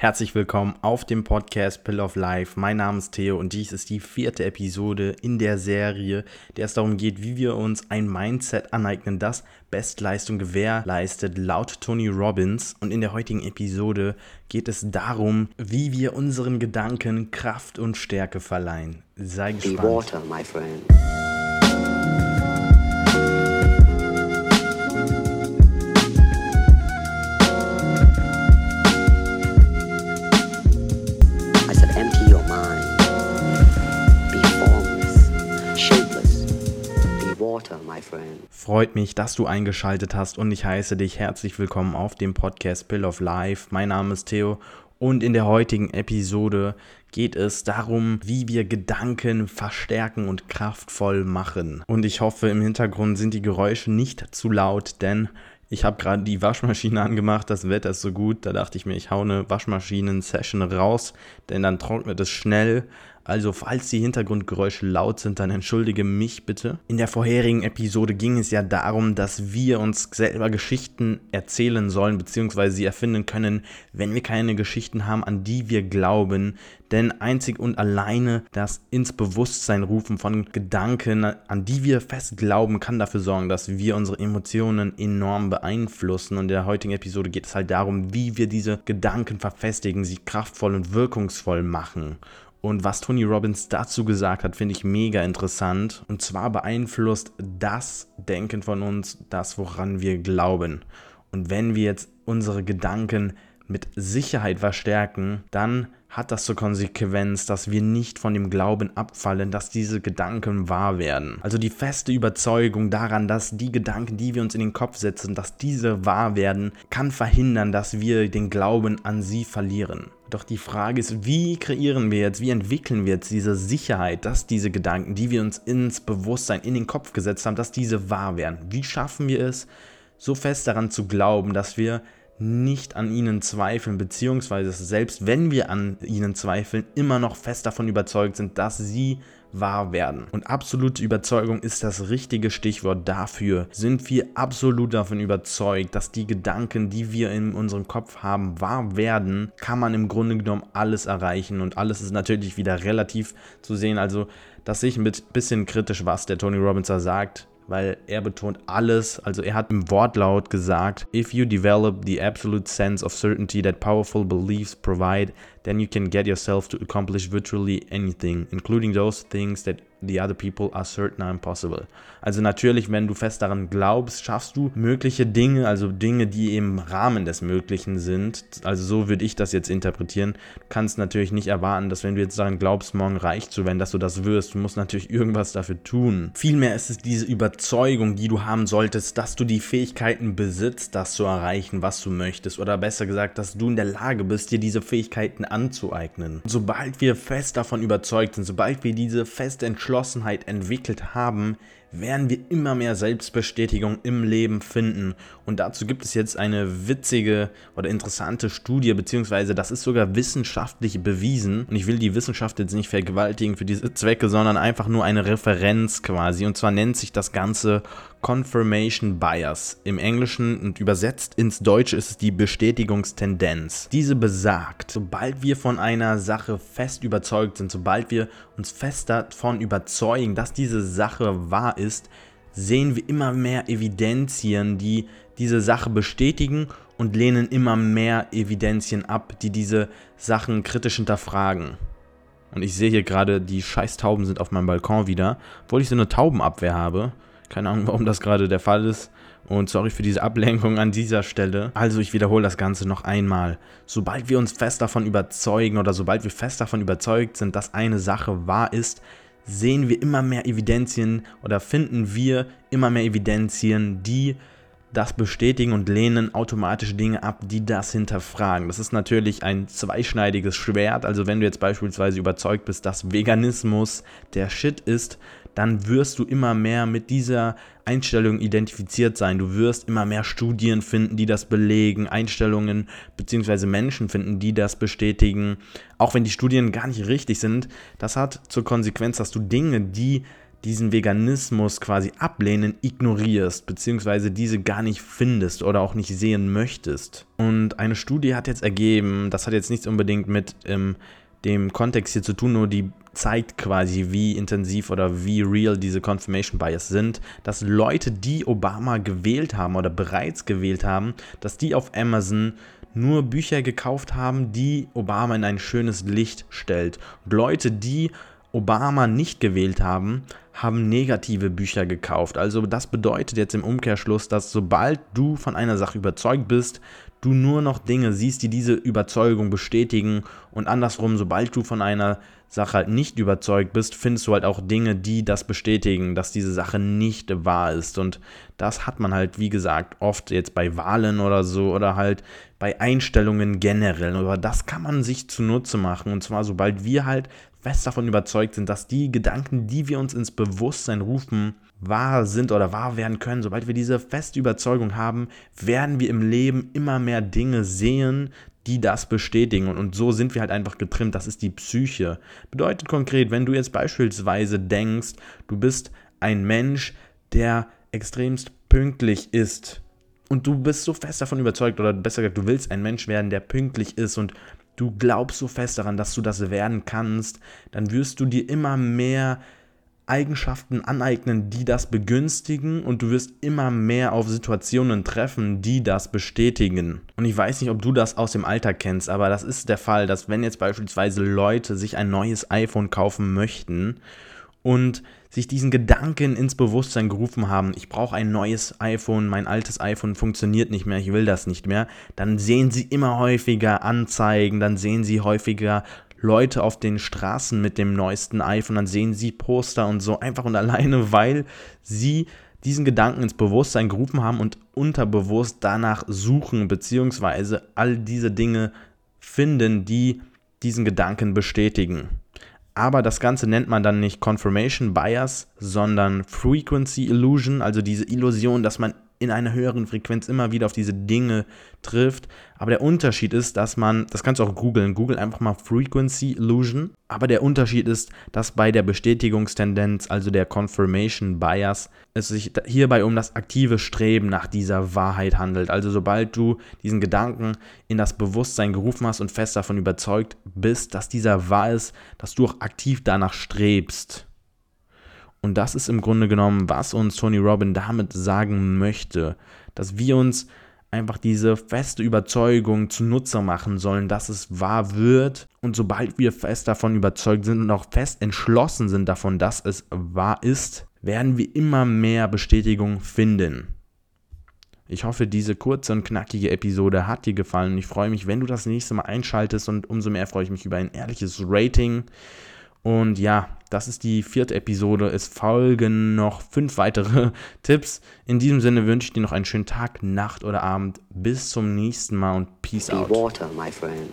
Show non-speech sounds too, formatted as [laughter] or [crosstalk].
Herzlich willkommen auf dem Podcast Pill of Life. Mein Name ist Theo und dies ist die vierte Episode in der Serie, der es darum geht, wie wir uns ein Mindset aneignen, das Bestleistung gewährleistet, laut Tony Robbins. Und in der heutigen Episode geht es darum, wie wir unseren Gedanken Kraft und Stärke verleihen. Sei gespannt. Be water, my friend. Freut mich, dass du eingeschaltet hast und ich heiße dich herzlich willkommen auf dem Podcast Pill of Life. Mein Name ist Theo und in der heutigen Episode geht es darum, wie wir Gedanken verstärken und kraftvoll machen. Und ich hoffe, im Hintergrund sind die Geräusche nicht zu laut, denn ich habe gerade die Waschmaschine [laughs] angemacht, das Wetter ist so gut, da dachte ich mir, ich hau eine Waschmaschinen-Session raus, denn dann trocknet es schnell. Also falls die Hintergrundgeräusche laut sind, dann entschuldige mich bitte. In der vorherigen Episode ging es ja darum, dass wir uns selber Geschichten erzählen sollen, beziehungsweise sie erfinden können, wenn wir keine Geschichten haben, an die wir glauben. Denn einzig und alleine das ins Bewusstsein rufen von Gedanken, an die wir fest glauben, kann dafür sorgen, dass wir unsere Emotionen enorm beeinflussen. Und in der heutigen Episode geht es halt darum, wie wir diese Gedanken verfestigen, sie kraftvoll und wirkungsvoll machen. Und was Tony Robbins dazu gesagt hat, finde ich mega interessant. Und zwar beeinflusst das Denken von uns das, woran wir glauben. Und wenn wir jetzt unsere Gedanken mit Sicherheit verstärken, dann hat das zur Konsequenz, dass wir nicht von dem Glauben abfallen, dass diese Gedanken wahr werden. Also die feste Überzeugung daran, dass die Gedanken, die wir uns in den Kopf setzen, dass diese wahr werden, kann verhindern, dass wir den Glauben an sie verlieren. Doch die Frage ist, wie kreieren wir jetzt, wie entwickeln wir jetzt diese Sicherheit, dass diese Gedanken, die wir uns ins Bewusstsein, in den Kopf gesetzt haben, dass diese wahr werden? Wie schaffen wir es, so fest daran zu glauben, dass wir nicht an ihnen zweifeln, beziehungsweise selbst wenn wir an ihnen zweifeln, immer noch fest davon überzeugt sind, dass sie wahr werden. Und absolute Überzeugung ist das richtige Stichwort dafür. Sind wir absolut davon überzeugt, dass die Gedanken, die wir in unserem Kopf haben, wahr werden, kann man im Grunde genommen alles erreichen. Und alles ist natürlich wieder relativ zu sehen. Also, das sehe ich ein bisschen kritisch, was der Tony Robbins da sagt weil er betont alles. Also er hat im Wortlaut gesagt, if you develop the absolute sense of certainty that powerful beliefs provide, then you can get yourself to accomplish virtually anything, including those things that the other people are certain are impossible. Also natürlich, wenn du fest daran glaubst, schaffst du mögliche Dinge, also Dinge, die im Rahmen des Möglichen sind. Also so würde ich das jetzt interpretieren. Du kannst natürlich nicht erwarten, dass wenn du jetzt daran glaubst, morgen reich zu werden, dass du das wirst. Du musst natürlich irgendwas dafür tun. Vielmehr ist es diese Überzeugung, die du haben solltest, dass du die Fähigkeiten besitzt, das zu erreichen, was du möchtest. Oder besser gesagt, dass du in der Lage bist, dir diese Fähigkeiten anzueignen. Sobald wir fest davon überzeugt sind, sobald wir diese feste Entschlossenheit entwickelt haben, werden wir immer mehr Selbstbestätigung im Leben finden. Und dazu gibt es jetzt eine witzige oder interessante Studie, beziehungsweise das ist sogar wissenschaftlich bewiesen. Und ich will die Wissenschaft jetzt nicht vergewaltigen für diese Zwecke, sondern einfach nur eine Referenz quasi. Und zwar nennt sich das Ganze Confirmation Bias. Im Englischen und übersetzt ins Deutsche ist es die Bestätigungstendenz. Diese besagt, sobald wir von einer Sache fest überzeugt sind, sobald wir uns fest davon überzeugen, dass diese Sache wahr ist, sehen wir immer mehr Evidenzien, die diese Sache bestätigen und lehnen immer mehr Evidenzien ab, die diese Sachen kritisch hinterfragen. Und ich sehe hier gerade, die Scheißtauben sind auf meinem Balkon wieder, obwohl ich so eine Taubenabwehr habe. Keine Ahnung, warum das gerade der Fall ist. Und sorry für diese Ablenkung an dieser Stelle. Also ich wiederhole das Ganze noch einmal. Sobald wir uns fest davon überzeugen oder sobald wir fest davon überzeugt sind, dass eine Sache wahr ist, sehen wir immer mehr Evidenzien oder finden wir immer mehr Evidenzien, die das bestätigen und lehnen automatisch Dinge ab, die das hinterfragen. Das ist natürlich ein zweischneidiges Schwert. Also wenn du jetzt beispielsweise überzeugt bist, dass Veganismus der Shit ist, dann wirst du immer mehr mit dieser Einstellung identifiziert sein. Du wirst immer mehr Studien finden, die das belegen, Einstellungen bzw. Menschen finden, die das bestätigen. Auch wenn die Studien gar nicht richtig sind, das hat zur Konsequenz, dass du Dinge, die diesen Veganismus quasi ablehnen, ignorierst, beziehungsweise diese gar nicht findest oder auch nicht sehen möchtest. Und eine Studie hat jetzt ergeben, das hat jetzt nichts unbedingt mit ähm, dem Kontext hier zu tun, nur die zeigt quasi, wie intensiv oder wie real diese Confirmation Bias sind, dass Leute, die Obama gewählt haben oder bereits gewählt haben, dass die auf Amazon nur Bücher gekauft haben, die Obama in ein schönes Licht stellt. Und Leute, die Obama nicht gewählt haben, haben negative Bücher gekauft. Also das bedeutet jetzt im Umkehrschluss, dass sobald du von einer Sache überzeugt bist, du nur noch Dinge siehst, die diese Überzeugung bestätigen und andersrum, sobald du von einer Sache halt nicht überzeugt bist, findest du halt auch Dinge, die das bestätigen, dass diese Sache nicht wahr ist. Und das hat man halt, wie gesagt, oft jetzt bei Wahlen oder so oder halt bei Einstellungen generell. Aber das kann man sich zunutze machen. Und zwar, sobald wir halt fest davon überzeugt sind, dass die Gedanken, die wir uns ins Bewusstsein rufen, wahr sind oder wahr werden können. Sobald wir diese feste Überzeugung haben, werden wir im Leben immer mehr Dinge sehen, die das bestätigen. Und, so sind wir halt einfach getrimmt. Das ist die Psyche. Bedeutet konkret, wenn du jetzt beispielsweise denkst, du bist ein Mensch, der extremst pünktlich ist. Und du bist so fest davon überzeugt, oder besser gesagt, du willst ein Mensch werden, der pünktlich ist und du glaubst so fest daran, dass du das werden kannst, dann wirst du dir immer mehr Eigenschaften aneignen, die das begünstigen und du wirst immer mehr auf Situationen treffen, die das bestätigen. Und ich weiß nicht, ob du das aus dem Alltag kennst, aber das ist der Fall, dass wenn jetzt beispielsweise Leute sich ein neues iPhone kaufen möchten und sich diesen Gedanken ins Bewusstsein gerufen haben, ich brauche ein neues iPhone, mein altes iPhone funktioniert nicht mehr, ich will das nicht mehr, dann sehen sie immer häufiger Anzeigen, dann sehen sie häufiger Leute auf den Straßen mit dem neuesten iPhone, dann sehen sie Poster und so einfach und alleine, weil sie diesen Gedanken ins Bewusstsein gerufen haben und unterbewusst danach suchen, beziehungsweise all diese Dinge finden, die diesen Gedanken bestätigen. Aber das Ganze nennt man dann nicht Confirmation Bias, sondern Frequency Illusion, also diese Illusion, dass man in einer höheren Frequenz immer wieder auf diese Dinge trifft. Aber der Unterschied ist, dass man, das kannst du auch googeln, google einfach mal Frequency Illusion. Aber der Unterschied ist, dass bei der Bestätigungstendenz, also der Confirmation Bias, es sich hierbei um das aktive Streben nach dieser Wahrheit handelt. Also sobald du diesen Gedanken in das Bewusstsein gerufen hast und fest davon überzeugt bist, dass dieser wahr ist, dass du auch aktiv danach strebst. Und das ist im Grunde genommen, was uns Tony Robbins damit sagen möchte, dass wir uns einfach diese feste Überzeugung zunutze machen sollen, dass es wahr wird. Und sobald wir fest davon überzeugt sind und auch fest entschlossen sind davon, dass es wahr ist, werden wir immer mehr Bestätigung finden. Ich hoffe, diese kurze und knackige Episode hat dir gefallen ich freue mich, wenn du das nächste Mal einschaltest und umso mehr freue ich mich über ein ehrliches Rating. Und ja, das ist die vierte Episode. Es folgen noch fünf weitere [laughs] Tipps. In diesem Sinne wünsche ich dir noch einen schönen Tag, Nacht oder Abend. Bis zum nächsten Mal und Peace Be out. Water, my friend.